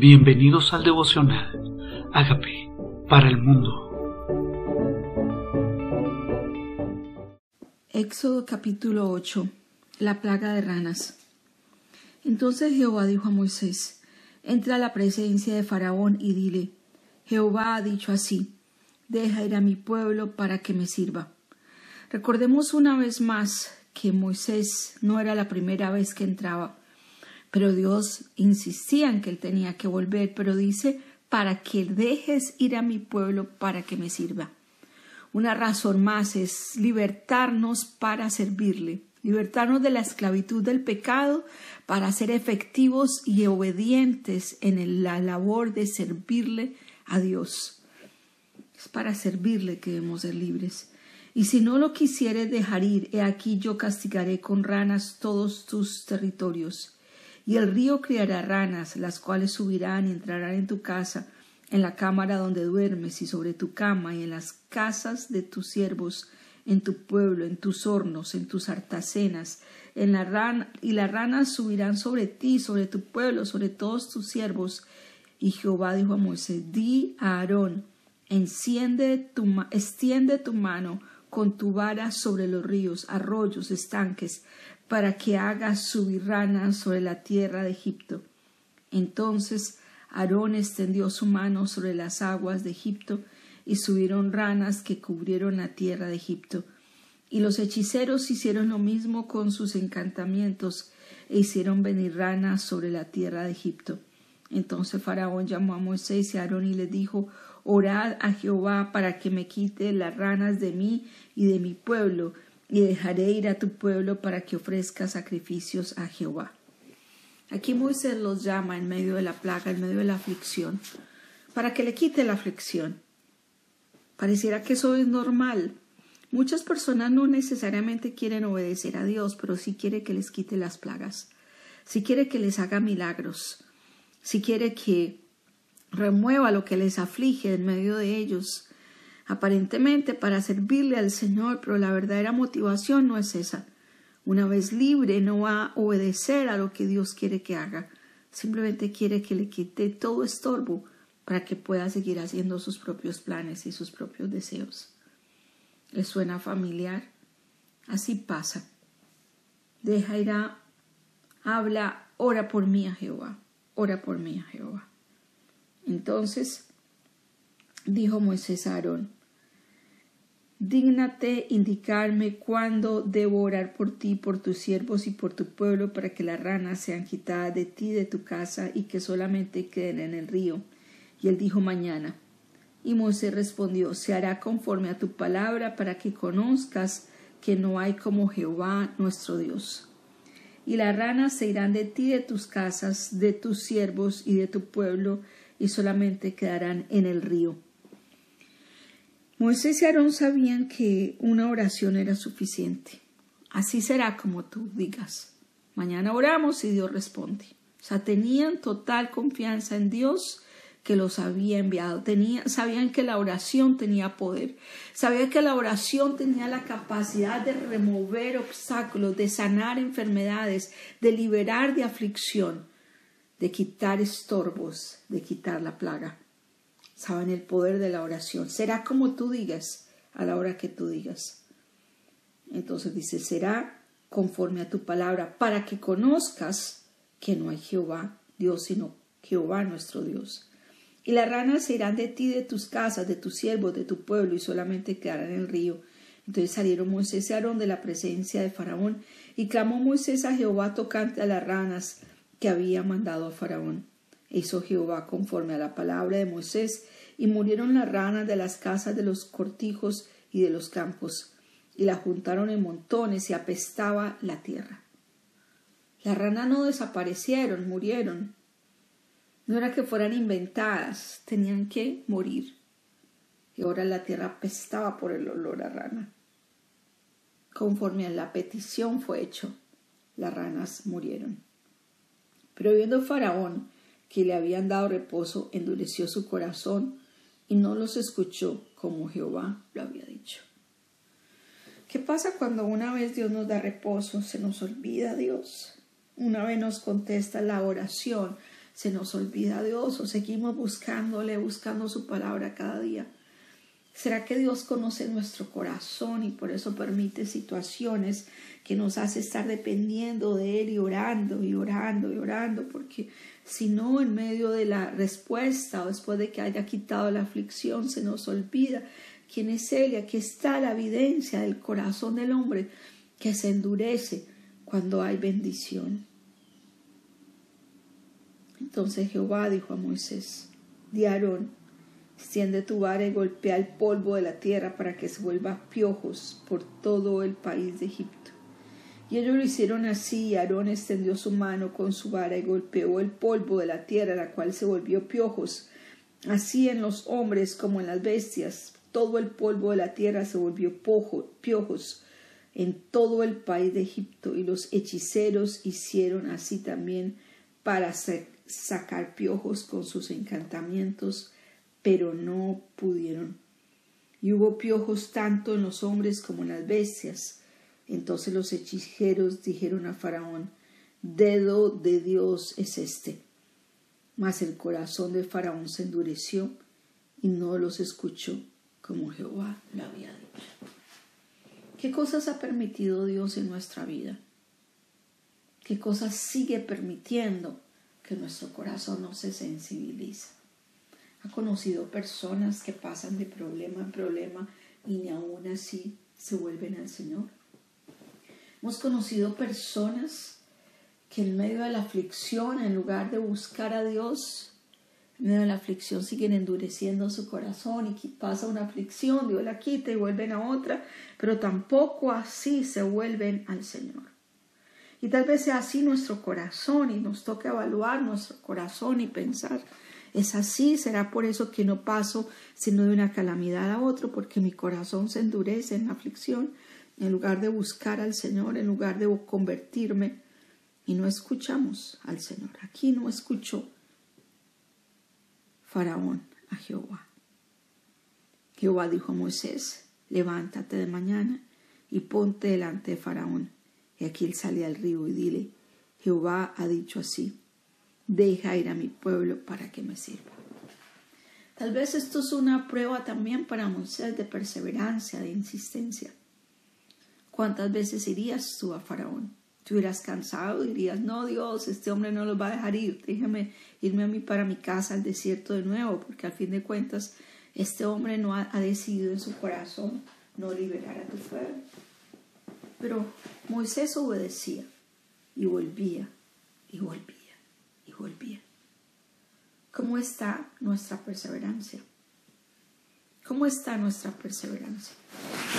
Bienvenidos al devocional. Hágame para el mundo. Éxodo capítulo 8. La plaga de ranas. Entonces Jehová dijo a Moisés, entra a la presencia de Faraón y dile, Jehová ha dicho así, deja ir a mi pueblo para que me sirva. Recordemos una vez más que Moisés no era la primera vez que entraba pero Dios insistía en que él tenía que volver, pero dice, para que dejes ir a mi pueblo para que me sirva. Una razón más es libertarnos para servirle, libertarnos de la esclavitud del pecado para ser efectivos y obedientes en la labor de servirle a Dios. Es para servirle que debemos ser libres. Y si no lo quisieres dejar ir, he aquí yo castigaré con ranas todos tus territorios y el río criará ranas, las cuales subirán y entrarán en tu casa, en la cámara donde duermes y sobre tu cama y en las casas de tus siervos, en tu pueblo, en tus hornos, en tus artacenas, en la rana, y las ranas subirán sobre ti, sobre tu pueblo, sobre todos tus siervos. Y Jehová dijo a Moisés, di a Aarón, enciende tu, extiende tu mano con tu vara sobre los ríos, arroyos, estanques, para que haga subir ranas sobre la tierra de Egipto. Entonces Aarón extendió su mano sobre las aguas de Egipto, y subieron ranas que cubrieron la tierra de Egipto. Y los hechiceros hicieron lo mismo con sus encantamientos, e hicieron venir ranas sobre la tierra de Egipto. Entonces Faraón llamó a Moisés y a Aarón y les dijo Orad a Jehová para que me quite las ranas de mí y de mi pueblo, y dejaré ir a tu pueblo para que ofrezca sacrificios a Jehová. Aquí Moisés los llama en medio de la plaga, en medio de la aflicción, para que le quite la aflicción. Pareciera que eso es normal. Muchas personas no necesariamente quieren obedecer a Dios, pero sí quiere que les quite las plagas, sí quiere que les haga milagros, sí quiere que remueva lo que les aflige en medio de ellos, aparentemente para servirle al Señor, pero la verdadera motivación no es esa. Una vez libre no va a obedecer a lo que Dios quiere que haga, simplemente quiere que le quite todo estorbo para que pueda seguir haciendo sus propios planes y sus propios deseos. ¿Le suena familiar? Así pasa. Deja ir a, habla, ora por mí a Jehová, ora por mí a Jehová. Entonces dijo Moisés a Aarón, Dígnate indicarme cuándo debo orar por ti, por tus siervos y por tu pueblo, para que las ranas sean quitadas de ti, de tu casa, y que solamente queden en el río. Y él dijo mañana. Y Moisés respondió, se hará conforme a tu palabra, para que conozcas que no hay como Jehová nuestro Dios. Y las ranas se irán de ti, de tus casas, de tus siervos y de tu pueblo, y solamente quedarán en el río. Moisés y Aarón sabían que una oración era suficiente. Así será como tú digas. Mañana oramos y Dios responde. O sea, tenían total confianza en Dios que los había enviado. sabían que la oración tenía poder. Sabían que la oración tenía la capacidad de remover obstáculos, de sanar enfermedades, de liberar de aflicción, de quitar estorbos, de quitar la plaga saben el poder de la oración. Será como tú digas a la hora que tú digas. Entonces dice, será conforme a tu palabra, para que conozcas que no hay Jehová, Dios, sino Jehová nuestro Dios. Y las ranas se irán de ti, de tus casas, de tus siervos, de tu pueblo, y solamente quedarán en el río. Entonces salieron Moisés y Aarón de la presencia de Faraón, y clamó Moisés a Jehová tocante a las ranas que había mandado a Faraón. Hizo Jehová conforme a la palabra de Moisés, y murieron las ranas de las casas de los cortijos y de los campos, y la juntaron en montones y apestaba la tierra. Las ranas no desaparecieron, murieron. No era que fueran inventadas, tenían que morir. Y ahora la tierra apestaba por el olor a rana. Conforme a la petición fue hecho, las ranas murieron. Pero viendo Faraón que le habían dado reposo, endureció su corazón y no los escuchó como Jehová lo había dicho. ¿Qué pasa cuando una vez Dios nos da reposo, se nos olvida Dios? Una vez nos contesta la oración, se nos olvida Dios o seguimos buscándole, buscando su palabra cada día. ¿Será que Dios conoce nuestro corazón y por eso permite situaciones que nos hace estar dependiendo de Él y orando y orando y orando? Porque si no, en medio de la respuesta o después de que haya quitado la aflicción, se nos olvida quién es Él y aquí está la evidencia del corazón del hombre que se endurece cuando hay bendición. Entonces Jehová dijo a Moisés, di Aarón, extiende tu vara y golpea el polvo de la tierra para que se vuelva piojos por todo el país de Egipto. Y ellos lo hicieron así, y Aarón extendió su mano con su vara y golpeó el polvo de la tierra, la cual se volvió piojos. Así en los hombres como en las bestias, todo el polvo de la tierra se volvió piojos en todo el país de Egipto, y los hechiceros hicieron así también para sacar piojos con sus encantamientos, pero no pudieron. Y hubo piojos tanto en los hombres como en las bestias. Entonces los hechiceros dijeron a Faraón, dedo de Dios es este. Mas el corazón de Faraón se endureció y no los escuchó como Jehová le había dicho. ¿Qué cosas ha permitido Dios en nuestra vida? ¿Qué cosas sigue permitiendo que nuestro corazón no se sensibiliza? ¿Ha conocido personas que pasan de problema en problema y ni aún así se vuelven al Señor? Hemos conocido personas que en medio de la aflicción, en lugar de buscar a Dios, en medio de la aflicción siguen endureciendo su corazón y pasa una aflicción, Dios la quita y vuelven a otra, pero tampoco así se vuelven al Señor. Y tal vez sea así nuestro corazón y nos toca evaluar nuestro corazón y pensar, es así, será por eso que no paso sino de una calamidad a otro, porque mi corazón se endurece en la aflicción, en lugar de buscar al Señor, en lugar de convertirme, y no escuchamos al Señor. Aquí no escuchó Faraón a Jehová. Jehová dijo a Moisés, levántate de mañana y ponte delante de Faraón. Y aquí él sale al río y dile, Jehová ha dicho así, deja ir a mi pueblo para que me sirva. Tal vez esto es una prueba también para Moisés de perseverancia, de insistencia. ¿Cuántas veces irías tú a Faraón? Tú hubieras cansado, dirías, no Dios, este hombre no lo va a dejar ir, déjame irme a mí para mi casa al desierto de nuevo, porque al fin de cuentas este hombre no ha, decidido en su corazón no liberar a tu pueblo. Pero Moisés obedecía y volvía y volvía volvía. ¿Cómo está nuestra perseverancia? ¿Cómo está nuestra perseverancia?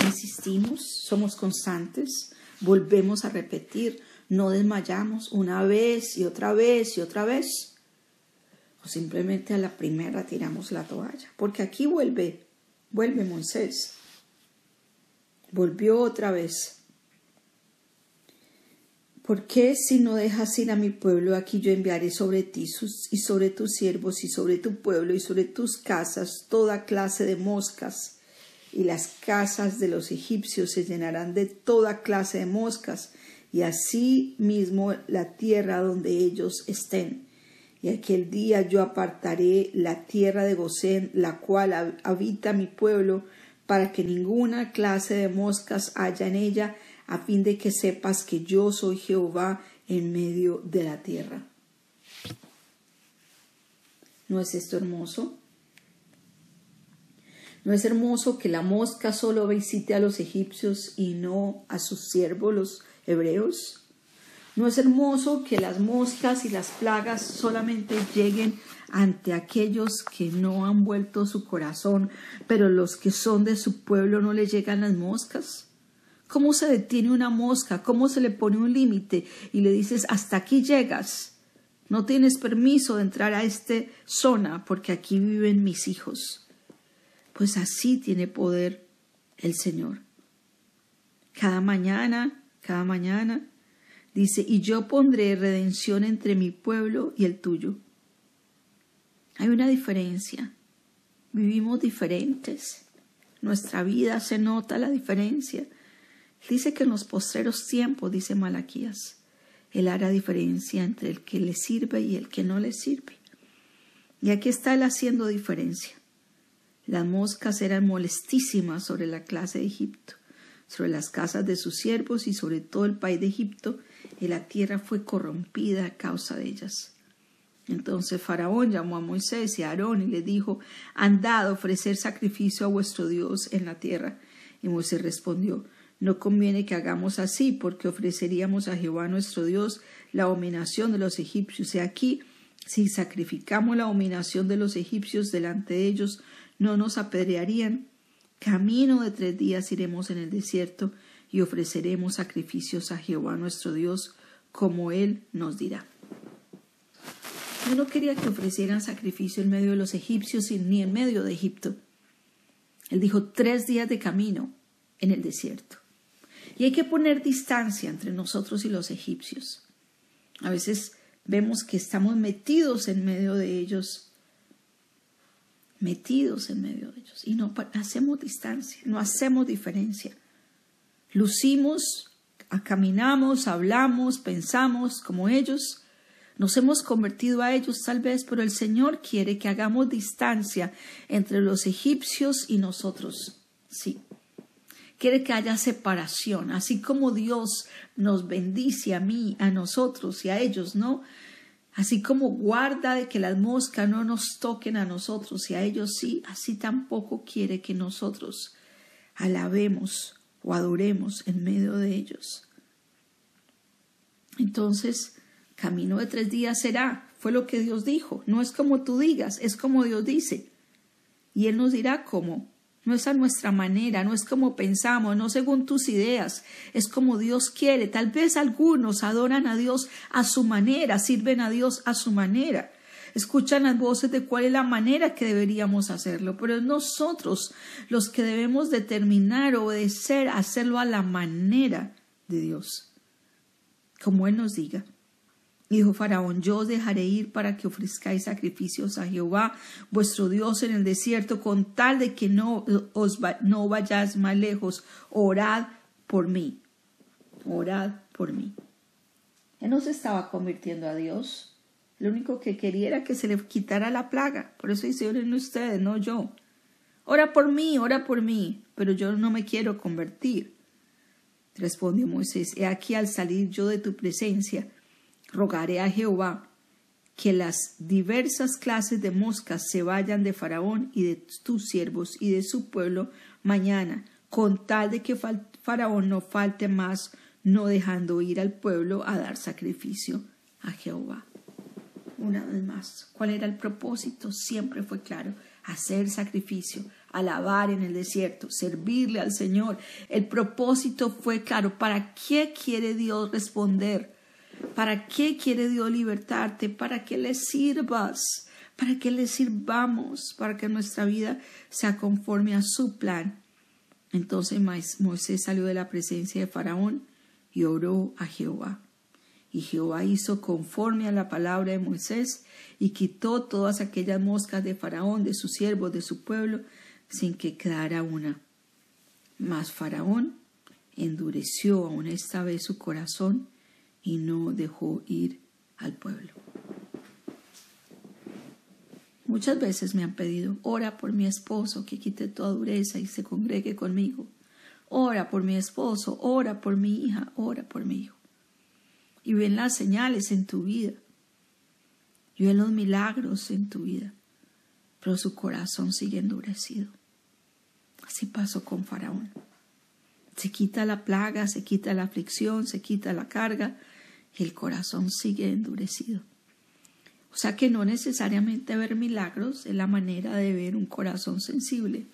¿Insistimos? ¿Somos constantes? ¿Volvemos a repetir? ¿No desmayamos una vez y otra vez y otra vez? o simplemente a la primera tiramos la toalla, porque aquí vuelve, vuelve Moisés, volvió otra vez. ¿Por qué si no dejas ir a mi pueblo, aquí yo enviaré sobre ti y sobre tus siervos y sobre tu pueblo y sobre tus casas toda clase de moscas? Y las casas de los egipcios se llenarán de toda clase de moscas, y así mismo la tierra donde ellos estén y aquel día yo apartaré la tierra de Gosén, la cual habita mi pueblo, para que ninguna clase de moscas haya en ella, a fin de que sepas que yo soy Jehová en medio de la tierra. ¿No es esto hermoso? ¿No es hermoso que la mosca solo visite a los egipcios y no a sus siervos los hebreos? ¿No es hermoso que las moscas y las plagas solamente lleguen ante aquellos que no han vuelto su corazón, pero los que son de su pueblo no le llegan las moscas? ¿Cómo se detiene una mosca? ¿Cómo se le pone un límite y le dices hasta aquí llegas? No tienes permiso de entrar a esta zona porque aquí viven mis hijos. Pues así tiene poder el Señor. Cada mañana, cada mañana Dice, y yo pondré redención entre mi pueblo y el tuyo. Hay una diferencia. Vivimos diferentes. Nuestra vida se nota la diferencia. Dice que en los postreros tiempos, dice Malaquías, Él hará diferencia entre el que le sirve y el que no le sirve. Y aquí está Él haciendo diferencia. Las moscas eran molestísimas sobre la clase de Egipto, sobre las casas de sus siervos y sobre todo el país de Egipto, y la tierra fue corrompida a causa de ellas. Entonces Faraón llamó a Moisés y a Aarón y le dijo, Andad a ofrecer sacrificio a vuestro Dios en la tierra. Y Moisés respondió, No conviene que hagamos así, porque ofreceríamos a Jehová nuestro Dios la abominación de los egipcios. Y aquí, si sacrificamos la abominación de los egipcios delante de ellos, no nos apedrearían. Camino de tres días iremos en el desierto y ofreceremos sacrificios a Jehová nuestro Dios, como Él nos dirá. Yo no quería que ofrecieran sacrificio en medio de los egipcios ni en medio de Egipto. Él dijo tres días de camino en el desierto. Y hay que poner distancia entre nosotros y los egipcios. A veces vemos que estamos metidos en medio de ellos, metidos en medio de ellos, y no hacemos distancia, no hacemos diferencia. Lucimos, caminamos, hablamos, pensamos como ellos, nos hemos convertido a ellos tal vez, pero el Señor quiere que hagamos distancia entre los egipcios y nosotros. Sí. Quiere que haya separación, así como Dios nos bendice a mí, a nosotros y a ellos, ¿no? Así como guarda de que las moscas no nos toquen a nosotros y a ellos sí, así tampoco quiere que nosotros alabemos o adoremos en medio de ellos. Entonces, Camino de tres días será, fue lo que Dios dijo. No es como tú digas, es como Dios dice. Y Él nos dirá cómo. No es a nuestra manera, no es como pensamos, no según tus ideas, es como Dios quiere. Tal vez algunos adoran a Dios a su manera, sirven a Dios a su manera, escuchan las voces de cuál es la manera que deberíamos hacerlo, pero es nosotros los que debemos determinar, obedecer, hacerlo a la manera de Dios, como Él nos diga. Dijo Faraón, yo os dejaré ir para que ofrezcáis sacrificios a Jehová, vuestro Dios, en el desierto, con tal de que no, os no vayáis más lejos. Orad por mí. Orad por mí. Él no se estaba convirtiendo a Dios. Lo único que quería era que se le quitara la plaga. Por eso dice, oren ustedes, no yo. Ora por mí, ora por mí, pero yo no me quiero convertir. Respondió Moisés, he aquí al salir yo de tu presencia, rogaré a Jehová que las diversas clases de moscas se vayan de Faraón y de tus siervos y de su pueblo mañana, con tal de que Faraón no falte más, no dejando ir al pueblo a dar sacrificio a Jehová. Una vez más, ¿cuál era el propósito? Siempre fue claro, hacer sacrificio, alabar en el desierto, servirle al Señor. El propósito fue claro. ¿Para qué quiere Dios responder? ¿Para qué quiere Dios libertarte? Para que le sirvas, para que le sirvamos, para que nuestra vida sea conforme a su plan. Entonces Moisés salió de la presencia de Faraón y oró a Jehová. Y Jehová hizo conforme a la palabra de Moisés y quitó todas aquellas moscas de Faraón, de sus siervos, de su pueblo, sin que quedara una. Mas Faraón endureció aún esta vez su corazón y no dejó ir al pueblo. Muchas veces me han pedido, ora por mi esposo que quite toda dureza y se congregue conmigo. Ora por mi esposo, ora por mi hija, ora por mi hijo. Y ven las señales en tu vida. Y ven los milagros en tu vida. Pero su corazón sigue endurecido. Así pasó con Faraón. Se quita la plaga, se quita la aflicción, se quita la carga, el corazón sigue endurecido. O sea que no necesariamente ver milagros es la manera de ver un corazón sensible.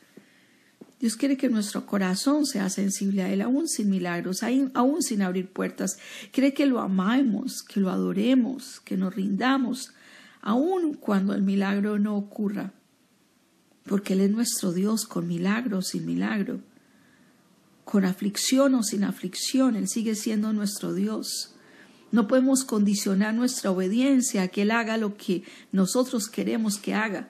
Dios quiere que nuestro corazón sea sensible a Él, aún sin milagros, aún sin abrir puertas. Quiere que lo amemos, que lo adoremos, que nos rindamos, aún cuando el milagro no ocurra. Porque Él es nuestro Dios con milagro o sin milagro, con aflicción o sin aflicción, Él sigue siendo nuestro Dios. No podemos condicionar nuestra obediencia a que Él haga lo que nosotros queremos que haga.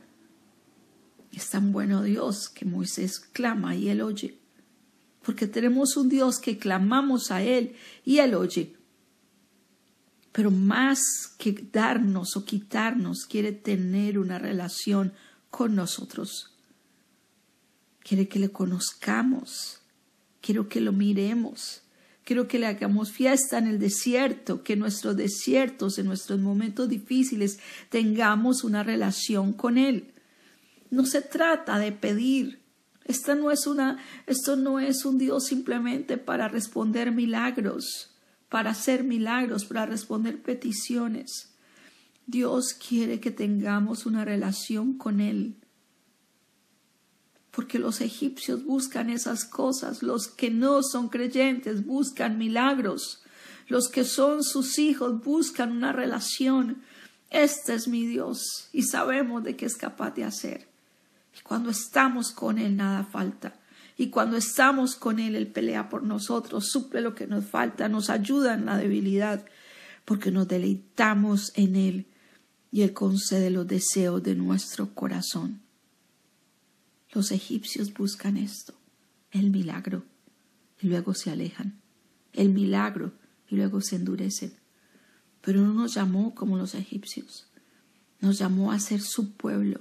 Es tan bueno Dios que Moisés clama y Él oye. Porque tenemos un Dios que clamamos a Él y Él oye. pero más que darnos o quitarnos, quiere tener una relación con nosotros. Quiere que le conozcamos, quiero que lo miremos, quiero que le hagamos fiesta en el desierto, que en nuestros desiertos, en nuestros momentos difíciles, tengamos una relación con Él. No se trata de pedir. Esta no es una, esto no es un Dios simplemente para responder milagros para hacer milagros, para responder peticiones. Dios quiere que tengamos una relación con Él. Porque los egipcios buscan esas cosas, los que no son creyentes buscan milagros, los que son sus hijos buscan una relación. Este es mi Dios y sabemos de qué es capaz de hacer. Y cuando estamos con Él nada falta. Y cuando estamos con Él, Él pelea por nosotros, suple lo que nos falta, nos ayuda en la debilidad, porque nos deleitamos en Él y Él concede los deseos de nuestro corazón. Los egipcios buscan esto, el milagro, y luego se alejan, el milagro, y luego se endurecen. Pero no nos llamó como los egipcios, nos llamó a ser su pueblo,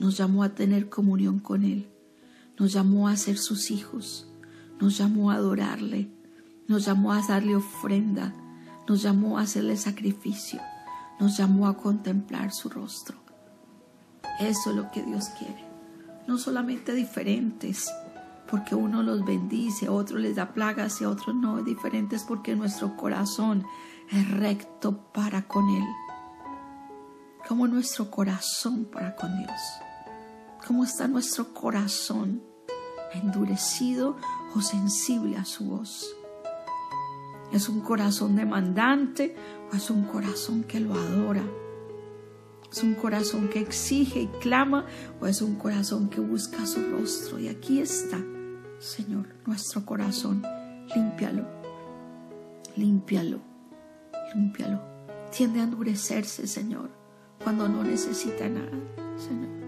nos llamó a tener comunión con Él. Nos llamó a ser sus hijos, nos llamó a adorarle, nos llamó a darle ofrenda, nos llamó a hacerle sacrificio, nos llamó a contemplar su rostro. Eso es lo que Dios quiere. No solamente diferentes, porque uno los bendice, a otro les da plagas y a otros no, diferentes porque nuestro corazón es recto para con Él. Como nuestro corazón para con Dios cómo está nuestro corazón, endurecido o sensible a su voz. ¿Es un corazón demandante o es un corazón que lo adora? ¿Es un corazón que exige y clama o es un corazón que busca su rostro? Y aquí está, Señor, nuestro corazón. Límpialo, límpialo, límpialo. Tiende a endurecerse, Señor, cuando no necesita nada, Señor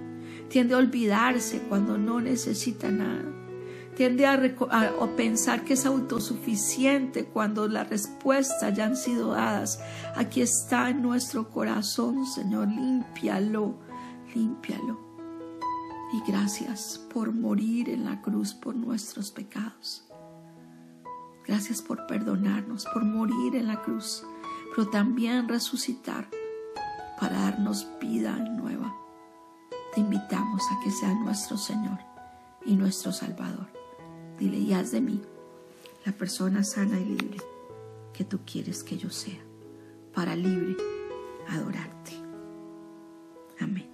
tiende a olvidarse cuando no necesita nada, tiende a, pensar que es autosuficiente cuando las respuestas ya han sido dadas. Aquí está en nuestro corazón, Señor, límpialo, límpialo. Y gracias por morir en la cruz por nuestros pecados. Gracias por perdonarnos, por morir en la cruz, pero también resucitar para darnos vida nueva te invitamos a que sea nuestro Señor y nuestro Salvador. Dile, y haz de mí la persona sana y libre que tú quieres que yo sea, para libre adorarte. Amén.